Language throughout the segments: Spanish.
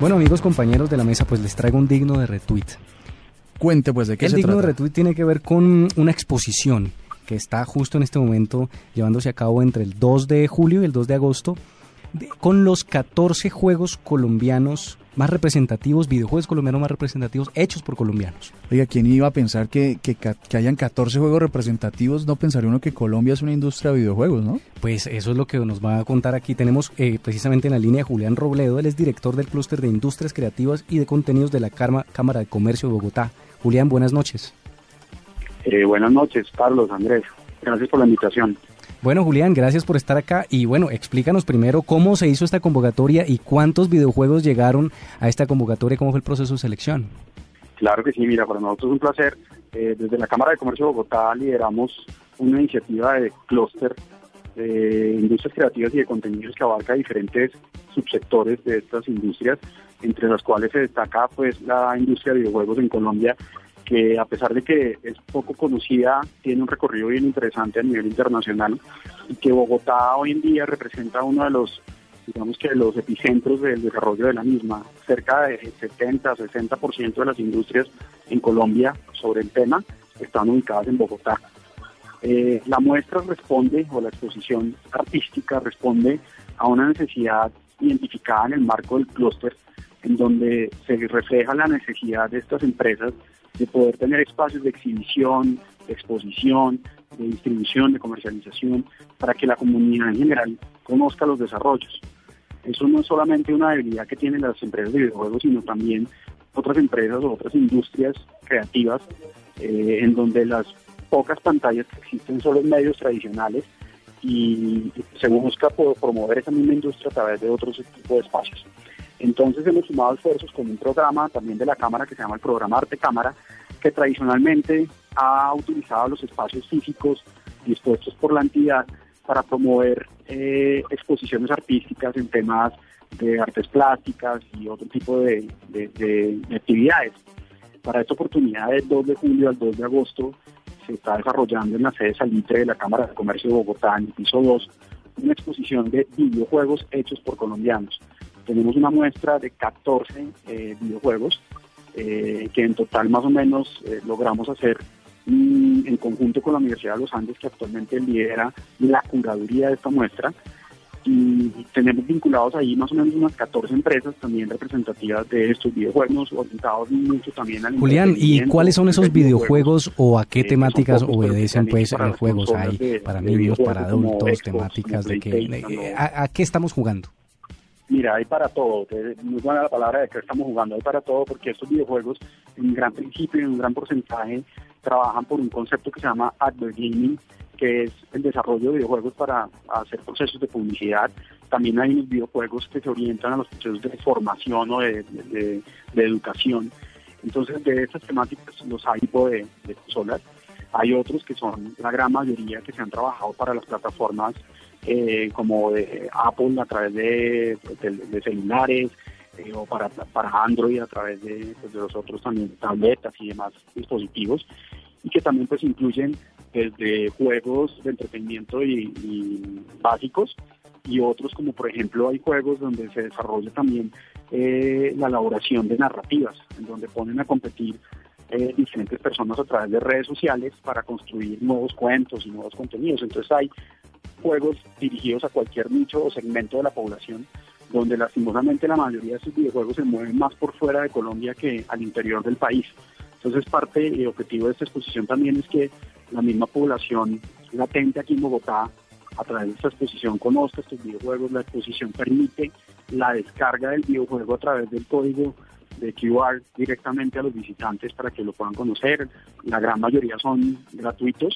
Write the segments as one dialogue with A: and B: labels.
A: Bueno, amigos, compañeros de la mesa, pues les traigo un digno de retweet.
B: Cuente, pues, de qué
A: El
B: se
A: digno
B: trata.
A: de retweet tiene que ver con una exposición que está justo en este momento llevándose a cabo entre el 2 de julio y el 2 de agosto de- con los 14 juegos colombianos más representativos, videojuegos colombianos más representativos hechos por colombianos.
B: Oiga, ¿quién iba a pensar que, que, hayan 14 juegos representativos? No pensaría uno que Colombia es una industria de videojuegos, ¿no?
A: Pues eso es lo que nos va a contar aquí. Tenemos eh, precisamente en la línea Julián Robledo, él es director del clúster de Industrias Creativas y de Contenidos de la Carma- Cámara de Comercio de Bogotá. Julián, buenas noches.
C: Eh, buenas noches, Carlos, Andrés. Gracias por la invitación.
A: Bueno, Julián, gracias por estar acá y bueno, explícanos primero cómo se hizo esta convocatoria y cuántos videojuegos llegaron a esta convocatoria, cómo fue el proceso de selección.
C: Claro que sí, mira, para nosotros es un placer. Eh, desde la Cámara de Comercio de Bogotá lideramos una iniciativa de clúster de industrias creativas y de contenidos que abarca diferentes subsectores de estas industrias, entre las cuales se destaca pues la industria de videojuegos en Colombia, que a pesar de que es poco conocida, tiene un recorrido bien interesante a nivel internacional y que Bogotá hoy en día representa uno de los digamos que los epicentros del desarrollo de la misma. Cerca de 70, 60% de las industrias en Colombia sobre el tema están ubicadas en Bogotá. Eh, la muestra responde, o la exposición artística responde a una necesidad identificada en el marco del clúster, en donde se refleja la necesidad de estas empresas de poder tener espacios de exhibición, de exposición, de distribución, de comercialización, para que la comunidad en general conozca los desarrollos. Eso no es solamente una debilidad que tienen las empresas de videojuegos, sino también otras empresas o otras industrias creativas eh, en donde las pocas pantallas que existen son los medios tradicionales y se busca promover esa misma industria a través de otros tipos de espacios. Entonces hemos sumado esfuerzos con un programa también de la Cámara que se llama el programa Arte Cámara, que tradicionalmente ha utilizado los espacios físicos dispuestos por la entidad para promover eh, exposiciones artísticas en temas de artes plásticas y otro tipo de, de- de- de actividades. Para esta oportunidad del 2 de julio al 2 de agosto se está desarrollando en la sede Salitre de la Cámara de Comercio de Bogotá, en el piso 2, una exposición de videojuegos hechos por colombianos. Tenemos una muestra de 14 eh, videojuegos eh, que en total más o menos eh, logramos hacer mm, en conjunto con la Universidad de los Andes, que actualmente lidera la curaduría de esta muestra. Y tenemos vinculados ahí más o menos unas 14 empresas también representativas de estos videojuegos, orientados mucho también al
A: Julián, ¿y cuáles son esos
C: de
A: videojuegos o a qué
C: eh,
A: temáticas obedecen pues
C: las
A: juegos hay para niños, para
C: videojuegos
A: adultos, temáticas de que
C: PlayStation,
A: eh, a, a qué estamos jugando?
C: Mira, hay para todo. Muy buena la palabra de que estamos jugando. Hay para todo porque estos videojuegos, en un gran principio en un gran porcentaje, trabajan por un concepto que se llama advertising, que es el desarrollo de videojuegos para hacer procesos de publicidad. También hay unos videojuegos que se orientan a los procesos de formación o de, educación. Entonces, de estas temáticas los hay de, de consolas. Hay otros que son la gran mayoría que se han trabajado para las plataformas eh, como de Apple a través de, de- celulares eh, o para, para Android a través de, pues, de los otros también tabletas y demás dispositivos y que también pues incluyen desde juegos de entretenimiento y, y básicos y otros como por ejemplo hay juegos donde se desarrolla también eh, la elaboración de narrativas en donde ponen a competir eh, diferentes personas a través de redes sociales para construir nuevos cuentos y nuevos contenidos. Entonces hay juegos dirigidos a cualquier nicho o segmento de la población, donde lastimosamente la mayoría de estos videojuegos se mueven más por fuera de Colombia que al interior del país. Entonces parte y objetivo de esta exposición también es que la misma población latente aquí en Bogotá, a través de esta exposición, conozca estos videojuegos. La exposición permite la descarga del videojuego a través del código de QR directamente a los visitantes para que lo puedan conocer. La gran mayoría son gratuitos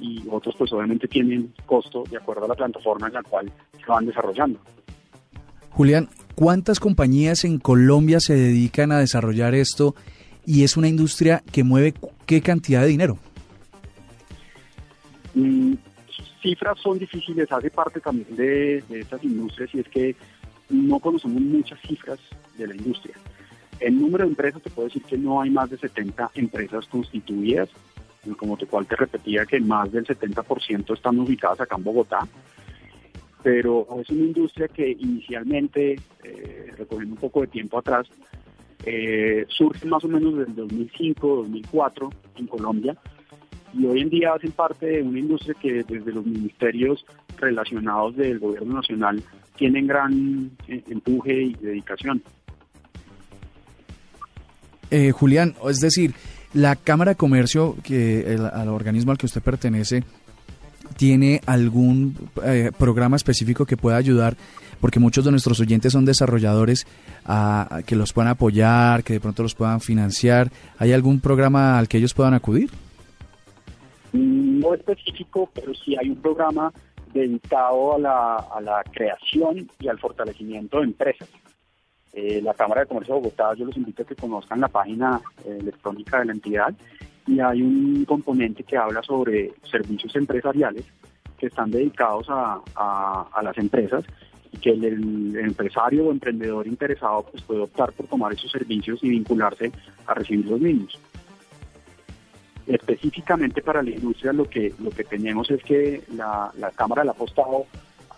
C: y otros pues obviamente tienen costo de acuerdo a la plataforma en la cual se van desarrollando.
B: Julián, ¿cuántas compañías en Colombia se dedican a desarrollar esto y es una industria que mueve qué cantidad de dinero?
C: Mm, cifras son difíciles, hace parte también de, de estas industrias y es que no conocemos muchas cifras de la industria. El número de empresas te puedo decir que no hay más de 70 empresas constituidas, como te cual te repetía que más del 70% están ubicadas acá en Bogotá, pero es una industria que inicialmente, eh, recogiendo un poco de tiempo atrás, eh, surge más o menos desde 2005, 2004 en Colombia, y hoy en día hacen parte de una industria que desde los ministerios relacionados del gobierno nacional tienen gran eh, empuje y dedicación.
B: Eh, Julián, es decir, la Cámara de Comercio, que el, al organismo al que usted pertenece, tiene algún eh, programa específico que pueda ayudar, porque muchos de nuestros oyentes son desarrolladores, a, que los puedan apoyar, que de pronto los puedan financiar. ¿Hay algún programa al que ellos puedan acudir?
C: No específico, pero sí hay un programa dedicado a la, a la creación y al fortalecimiento de empresas. Eh, la Cámara de Comercio de Bogotá, yo los invito a que conozcan la página eh, electrónica de la entidad y hay un componente que habla sobre servicios empresariales que están dedicados a, a, las empresas y que el, el, empresario o emprendedor interesado pues, puede optar por tomar esos servicios y vincularse a recibir los mismos. Específicamente para la industria lo que lo que tenemos es que la, la Cámara le ha apostado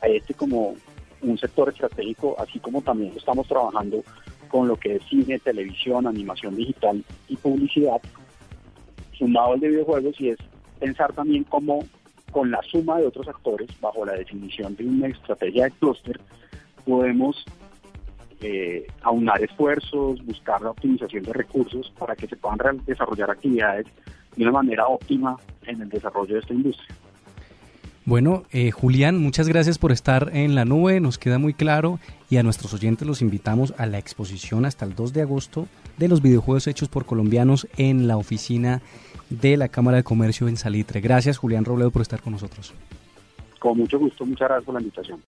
C: a este como un sector estratégico, así como también estamos trabajando con lo que es cine, televisión, animación digital y publicidad, sumado al de videojuegos, y es pensar también cómo con la suma de otros actores, bajo la definición de una estrategia de clúster, podemos eh, aunar esfuerzos, buscar la optimización de recursos para que se puedan desarrollar actividades de una manera óptima en el desarrollo de esta industria.
A: Bueno, eh, Julián, muchas gracias por estar en la nube, nos queda muy claro y a nuestros oyentes los invitamos a la exposición hasta el 2 de agosto de los videojuegos hechos por colombianos en la oficina de la Cámara de Comercio en Salitre. Gracias, Julián Robledo, por estar con nosotros.
C: Con mucho gusto, muchas gracias por la invitación.